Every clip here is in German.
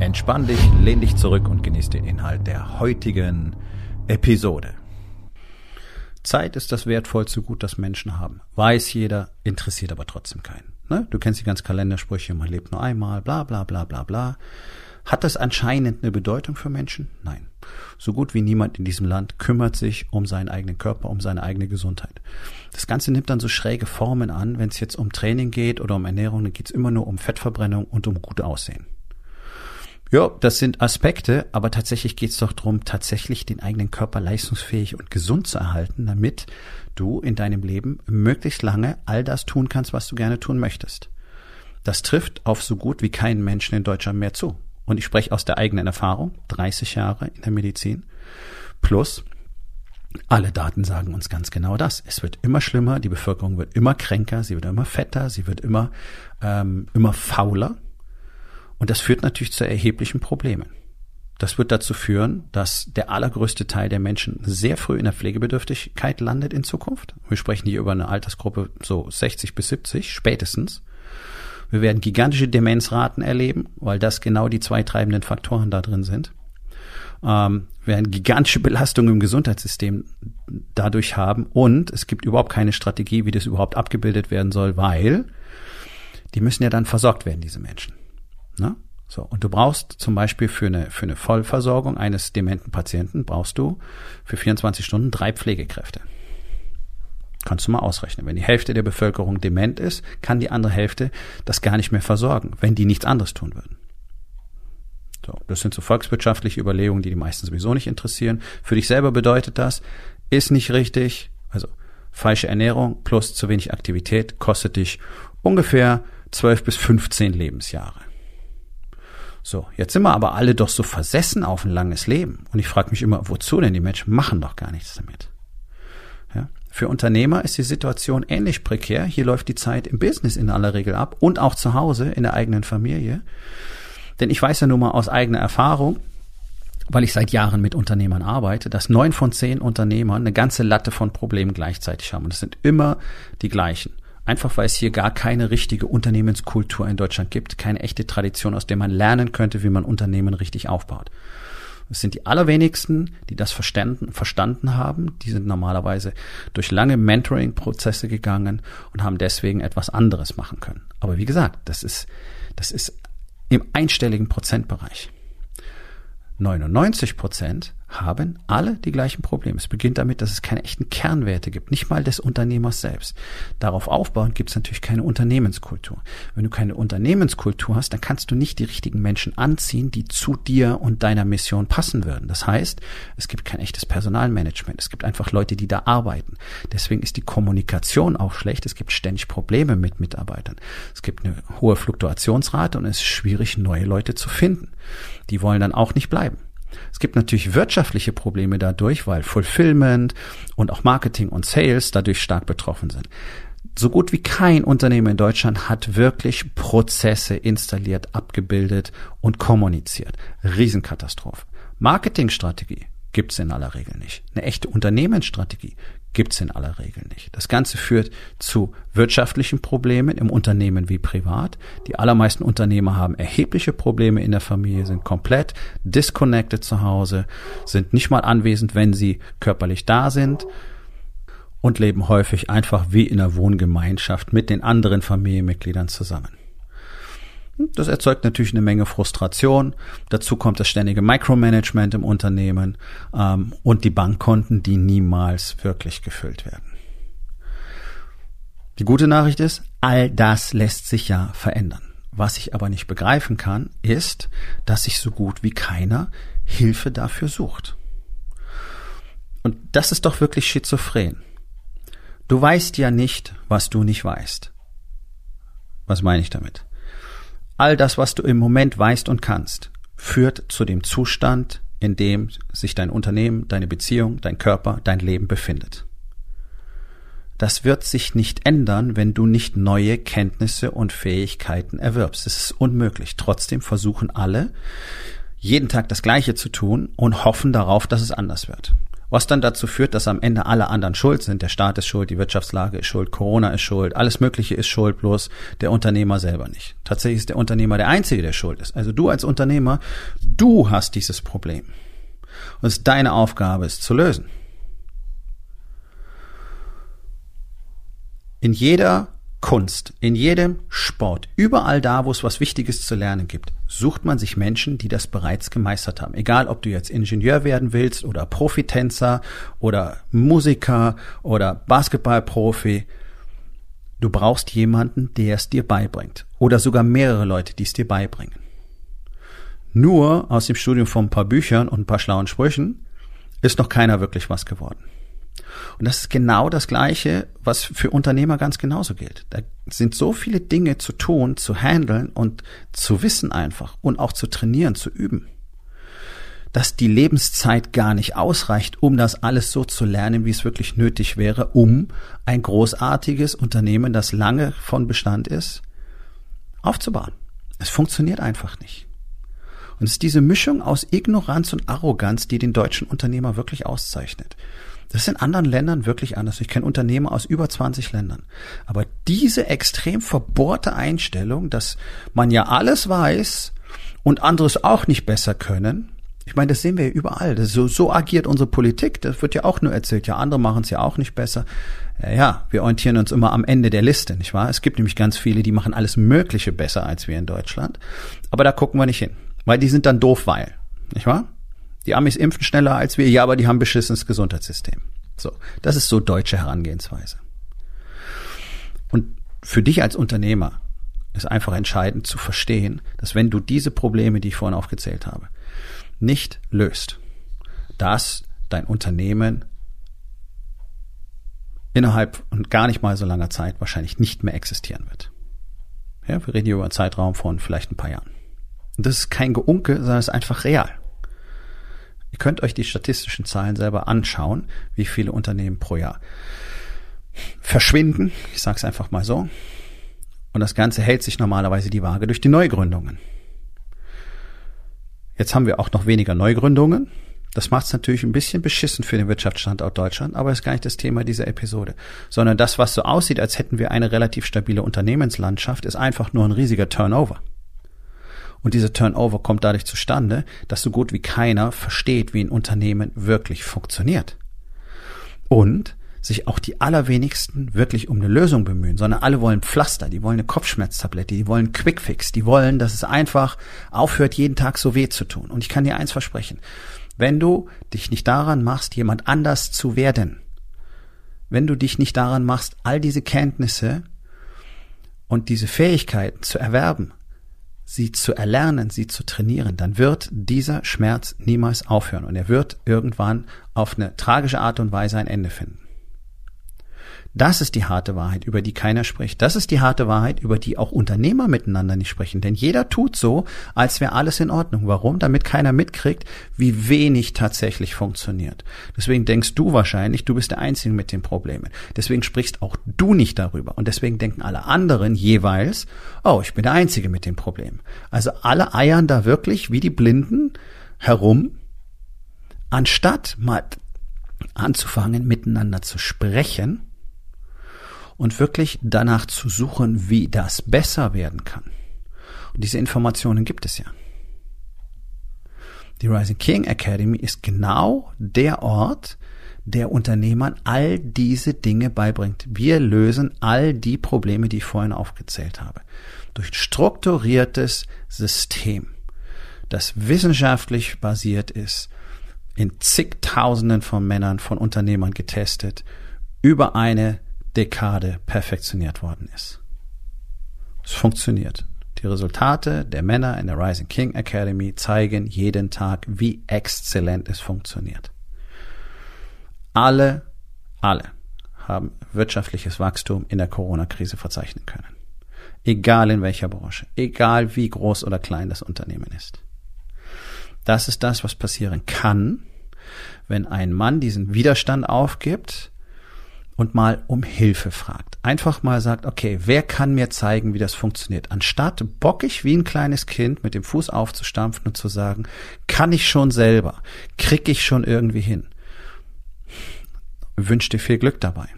Entspann dich, lehn dich zurück und genieß den Inhalt der heutigen Episode. Zeit ist das wertvollste Gut, das Menschen haben. Weiß jeder, interessiert aber trotzdem keinen. Ne? Du kennst die ganzen Kalendersprüche, man lebt nur einmal, bla bla bla bla bla. Hat das anscheinend eine Bedeutung für Menschen? Nein. So gut wie niemand in diesem Land kümmert sich um seinen eigenen Körper, um seine eigene Gesundheit. Das Ganze nimmt dann so schräge Formen an. Wenn es jetzt um Training geht oder um Ernährung, dann geht es immer nur um Fettverbrennung und um gut Aussehen. Ja, das sind Aspekte, aber tatsächlich geht es doch darum, tatsächlich den eigenen Körper leistungsfähig und gesund zu erhalten, damit du in deinem Leben möglichst lange all das tun kannst, was du gerne tun möchtest. Das trifft auf so gut wie keinen Menschen in Deutschland mehr zu. Und ich spreche aus der eigenen Erfahrung, 30 Jahre in der Medizin, plus alle Daten sagen uns ganz genau das. Es wird immer schlimmer, die Bevölkerung wird immer kränker, sie wird immer fetter, sie wird immer, ähm, immer fauler. Und das führt natürlich zu erheblichen Problemen. Das wird dazu führen, dass der allergrößte Teil der Menschen sehr früh in der Pflegebedürftigkeit landet in Zukunft. Wir sprechen hier über eine Altersgruppe so 60 bis 70 spätestens. Wir werden gigantische Demenzraten erleben, weil das genau die zwei treibenden Faktoren da drin sind. Ähm, wir werden gigantische Belastungen im Gesundheitssystem dadurch haben und es gibt überhaupt keine Strategie, wie das überhaupt abgebildet werden soll, weil die müssen ja dann versorgt werden, diese Menschen. Ne? So, und du brauchst zum Beispiel für eine, für eine Vollversorgung eines dementen Patienten brauchst du für 24 Stunden drei Pflegekräfte. Kannst du mal ausrechnen. Wenn die Hälfte der Bevölkerung dement ist, kann die andere Hälfte das gar nicht mehr versorgen, wenn die nichts anderes tun würden. So, das sind so volkswirtschaftliche Überlegungen, die die meisten sowieso nicht interessieren. Für dich selber bedeutet das, ist nicht richtig, also falsche Ernährung plus zu wenig Aktivität kostet dich ungefähr 12 bis 15 Lebensjahre. So, jetzt sind wir aber alle doch so versessen auf ein langes Leben. Und ich frage mich immer, wozu denn? Die Menschen machen doch gar nichts damit. Ja? Für Unternehmer ist die Situation ähnlich prekär. Hier läuft die Zeit im Business in aller Regel ab und auch zu Hause in der eigenen Familie. Denn ich weiß ja nun mal aus eigener Erfahrung, weil ich seit Jahren mit Unternehmern arbeite, dass neun von zehn Unternehmern eine ganze Latte von Problemen gleichzeitig haben. Und es sind immer die gleichen. Einfach weil es hier gar keine richtige Unternehmenskultur in Deutschland gibt, keine echte Tradition, aus der man lernen könnte, wie man Unternehmen richtig aufbaut. Es sind die allerwenigsten, die das verstanden, verstanden haben. Die sind normalerweise durch lange Mentoring-Prozesse gegangen und haben deswegen etwas anderes machen können. Aber wie gesagt, das ist, das ist im einstelligen Prozentbereich. 99 Prozent haben alle die gleichen Probleme. Es beginnt damit, dass es keine echten Kernwerte gibt, nicht mal des Unternehmers selbst. Darauf aufbauend gibt es natürlich keine Unternehmenskultur. Wenn du keine Unternehmenskultur hast, dann kannst du nicht die richtigen Menschen anziehen, die zu dir und deiner Mission passen würden. Das heißt, es gibt kein echtes Personalmanagement. Es gibt einfach Leute, die da arbeiten. Deswegen ist die Kommunikation auch schlecht. Es gibt ständig Probleme mit Mitarbeitern. Es gibt eine hohe Fluktuationsrate und es ist schwierig, neue Leute zu finden. Die wollen dann auch nicht bleiben. Es gibt natürlich wirtschaftliche Probleme dadurch, weil Fulfillment und auch Marketing und Sales dadurch stark betroffen sind. So gut wie kein Unternehmen in Deutschland hat wirklich Prozesse installiert, abgebildet und kommuniziert. Riesenkatastrophe. Marketingstrategie gibt's in aller Regel nicht. Eine echte Unternehmensstrategie gibt's in aller Regel nicht. Das Ganze führt zu wirtschaftlichen Problemen im Unternehmen wie privat. Die allermeisten Unternehmer haben erhebliche Probleme in der Familie, sind komplett disconnected zu Hause, sind nicht mal anwesend, wenn sie körperlich da sind und leben häufig einfach wie in einer Wohngemeinschaft mit den anderen Familienmitgliedern zusammen. Das erzeugt natürlich eine Menge Frustration. Dazu kommt das ständige Micromanagement im Unternehmen ähm, und die Bankkonten, die niemals wirklich gefüllt werden. Die gute Nachricht ist, all das lässt sich ja verändern. Was ich aber nicht begreifen kann, ist, dass sich so gut wie keiner Hilfe dafür sucht. Und das ist doch wirklich schizophren. Du weißt ja nicht, was du nicht weißt. Was meine ich damit? All das, was du im Moment weißt und kannst, führt zu dem Zustand, in dem sich dein Unternehmen, deine Beziehung, dein Körper, dein Leben befindet. Das wird sich nicht ändern, wenn du nicht neue Kenntnisse und Fähigkeiten erwirbst. Es ist unmöglich. Trotzdem versuchen alle, jeden Tag das Gleiche zu tun und hoffen darauf, dass es anders wird. Was dann dazu führt, dass am Ende alle anderen schuld sind. Der Staat ist schuld, die Wirtschaftslage ist schuld, Corona ist schuld, alles Mögliche ist schuld, bloß der Unternehmer selber nicht. Tatsächlich ist der Unternehmer der Einzige, der schuld ist. Also du als Unternehmer, du hast dieses Problem. Und es ist deine Aufgabe, es zu lösen. In jeder Kunst, in jedem Sport, überall da, wo es was Wichtiges zu lernen gibt, sucht man sich Menschen, die das bereits gemeistert haben. Egal, ob du jetzt Ingenieur werden willst oder Profitänzer oder Musiker oder Basketballprofi. Du brauchst jemanden, der es dir beibringt. Oder sogar mehrere Leute, die es dir beibringen. Nur aus dem Studium von ein paar Büchern und ein paar schlauen Sprüchen ist noch keiner wirklich was geworden. Und das ist genau das Gleiche, was für Unternehmer ganz genauso gilt. Da sind so viele Dinge zu tun, zu handeln und zu wissen einfach und auch zu trainieren, zu üben, dass die Lebenszeit gar nicht ausreicht, um das alles so zu lernen, wie es wirklich nötig wäre, um ein großartiges Unternehmen, das lange von Bestand ist, aufzubauen. Es funktioniert einfach nicht. Und es ist diese Mischung aus Ignoranz und Arroganz, die den deutschen Unternehmer wirklich auszeichnet. Das ist in anderen Ländern wirklich anders. Ich kenne Unternehmer aus über 20 Ländern. Aber diese extrem verbohrte Einstellung, dass man ja alles weiß und anderes auch nicht besser können, ich meine, das sehen wir ja überall. so, so agiert unsere Politik. Das wird ja auch nur erzählt. Ja, andere machen es ja auch nicht besser. Ja, wir orientieren uns immer am Ende der Liste, nicht wahr? Es gibt nämlich ganz viele, die machen alles Mögliche besser als wir in Deutschland. Aber da gucken wir nicht hin. Weil die sind dann doof, weil. Nicht wahr? Die Amis impfen schneller als wir, ja, aber die haben beschissenes Gesundheitssystem. So, das ist so deutsche Herangehensweise. Und für dich als Unternehmer ist einfach entscheidend zu verstehen, dass wenn du diese Probleme, die ich vorhin aufgezählt habe, nicht löst, dass dein Unternehmen innerhalb und gar nicht mal so langer Zeit wahrscheinlich nicht mehr existieren wird. Ja, wir reden hier über einen Zeitraum von vielleicht ein paar Jahren. Und das ist kein Geunke, sondern es ist einfach real. Ihr könnt euch die statistischen Zahlen selber anschauen, wie viele Unternehmen pro Jahr verschwinden. Ich sage es einfach mal so. Und das Ganze hält sich normalerweise die Waage durch die Neugründungen. Jetzt haben wir auch noch weniger Neugründungen. Das macht es natürlich ein bisschen beschissen für den Wirtschaftsstandort Deutschland, aber ist gar nicht das Thema dieser Episode. Sondern das, was so aussieht, als hätten wir eine relativ stabile Unternehmenslandschaft, ist einfach nur ein riesiger Turnover. Und dieser Turnover kommt dadurch zustande, dass so gut wie keiner versteht, wie ein Unternehmen wirklich funktioniert. Und sich auch die allerwenigsten wirklich um eine Lösung bemühen, sondern alle wollen Pflaster, die wollen eine Kopfschmerztablette, die wollen Quickfix, die wollen, dass es einfach aufhört, jeden Tag so weh zu tun. Und ich kann dir eins versprechen. Wenn du dich nicht daran machst, jemand anders zu werden, wenn du dich nicht daran machst, all diese Kenntnisse und diese Fähigkeiten zu erwerben, sie zu erlernen, sie zu trainieren, dann wird dieser Schmerz niemals aufhören und er wird irgendwann auf eine tragische Art und Weise ein Ende finden. Das ist die harte Wahrheit, über die keiner spricht. Das ist die harte Wahrheit, über die auch Unternehmer miteinander nicht sprechen. Denn jeder tut so, als wäre alles in Ordnung. Warum? Damit keiner mitkriegt, wie wenig tatsächlich funktioniert. Deswegen denkst du wahrscheinlich, du bist der Einzige mit den Problemen. Deswegen sprichst auch du nicht darüber. Und deswegen denken alle anderen jeweils, oh, ich bin der Einzige mit den Problemen. Also alle eiern da wirklich wie die Blinden herum, anstatt mal anzufangen, miteinander zu sprechen und wirklich danach zu suchen, wie das besser werden kann. Und diese Informationen gibt es ja. Die Rising King Academy ist genau der Ort, der Unternehmern all diese Dinge beibringt. Wir lösen all die Probleme, die ich vorhin aufgezählt habe. Durch strukturiertes System, das wissenschaftlich basiert ist, in zigtausenden von Männern, von Unternehmern getestet, über eine Dekade perfektioniert worden ist. Es funktioniert. Die Resultate der Männer in der Rising King Academy zeigen jeden Tag, wie exzellent es funktioniert. Alle, alle haben wirtschaftliches Wachstum in der Corona-Krise verzeichnen können. Egal in welcher Branche, egal wie groß oder klein das Unternehmen ist. Das ist das, was passieren kann, wenn ein Mann diesen Widerstand aufgibt und mal um Hilfe fragt. Einfach mal sagt, okay, wer kann mir zeigen, wie das funktioniert? Anstatt bockig wie ein kleines Kind mit dem Fuß aufzustampfen und zu sagen, kann ich schon selber, krieg ich schon irgendwie hin. Wünsch dir viel Glück dabei.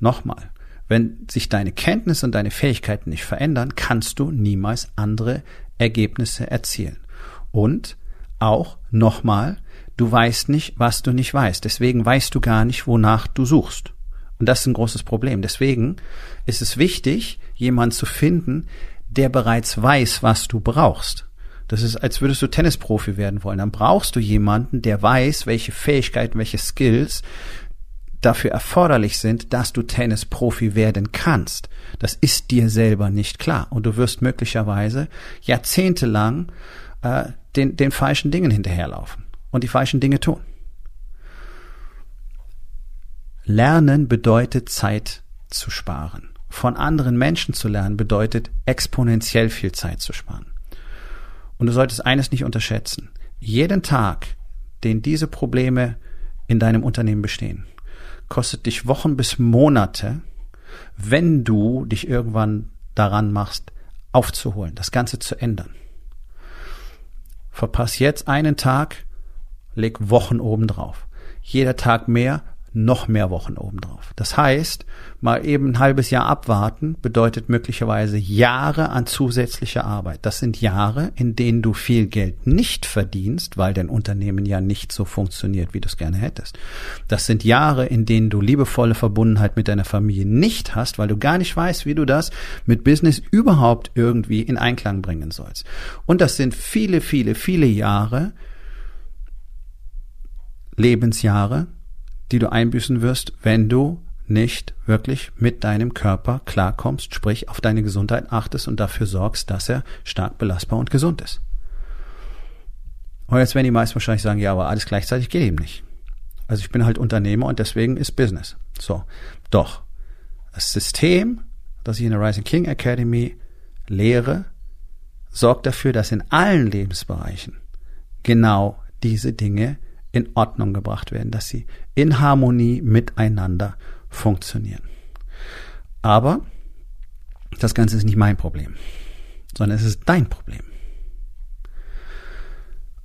Nochmal, wenn sich deine Kenntnisse und deine Fähigkeiten nicht verändern, kannst du niemals andere Ergebnisse erzielen. Und auch nochmal, du weißt nicht, was du nicht weißt. Deswegen weißt du gar nicht, wonach du suchst. Und das ist ein großes Problem. Deswegen ist es wichtig, jemanden zu finden, der bereits weiß, was du brauchst. Das ist, als würdest du Tennisprofi werden wollen. Dann brauchst du jemanden, der weiß, welche Fähigkeiten, welche Skills dafür erforderlich sind, dass du Tennisprofi werden kannst. Das ist dir selber nicht klar. Und du wirst möglicherweise jahrzehntelang äh, den, den falschen Dingen hinterherlaufen und die falschen Dinge tun. Lernen bedeutet Zeit zu sparen. Von anderen Menschen zu lernen bedeutet exponentiell viel Zeit zu sparen. Und du solltest eines nicht unterschätzen. Jeden Tag, den diese Probleme in deinem Unternehmen bestehen, kostet dich Wochen bis Monate, wenn du dich irgendwann daran machst, aufzuholen, das Ganze zu ändern. Verpass jetzt einen Tag, leg Wochen obendrauf. Jeder Tag mehr, noch mehr Wochen obendrauf. Das heißt, mal eben ein halbes Jahr abwarten bedeutet möglicherweise Jahre an zusätzlicher Arbeit. Das sind Jahre, in denen du viel Geld nicht verdienst, weil dein Unternehmen ja nicht so funktioniert, wie du es gerne hättest. Das sind Jahre, in denen du liebevolle Verbundenheit mit deiner Familie nicht hast, weil du gar nicht weißt, wie du das mit Business überhaupt irgendwie in Einklang bringen sollst. Und das sind viele, viele, viele Jahre, Lebensjahre, die du einbüßen wirst, wenn du nicht wirklich mit deinem Körper klarkommst, sprich auf deine Gesundheit achtest und dafür sorgst, dass er stark belastbar und gesund ist. Und jetzt werden die meisten wahrscheinlich sagen, ja, aber alles gleichzeitig geht eben nicht. Also ich bin halt Unternehmer und deswegen ist Business. So. Doch. Das System, das ich in der Rising King Academy lehre, sorgt dafür, dass in allen Lebensbereichen genau diese Dinge in Ordnung gebracht werden, dass sie in Harmonie miteinander funktionieren. Aber das Ganze ist nicht mein Problem, sondern es ist dein Problem.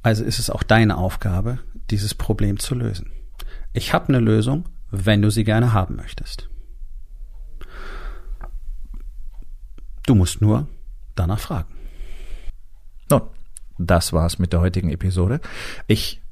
Also ist es auch deine Aufgabe, dieses Problem zu lösen. Ich habe eine Lösung, wenn du sie gerne haben möchtest. Du musst nur danach fragen. Nun, das war's mit der heutigen Episode. Ich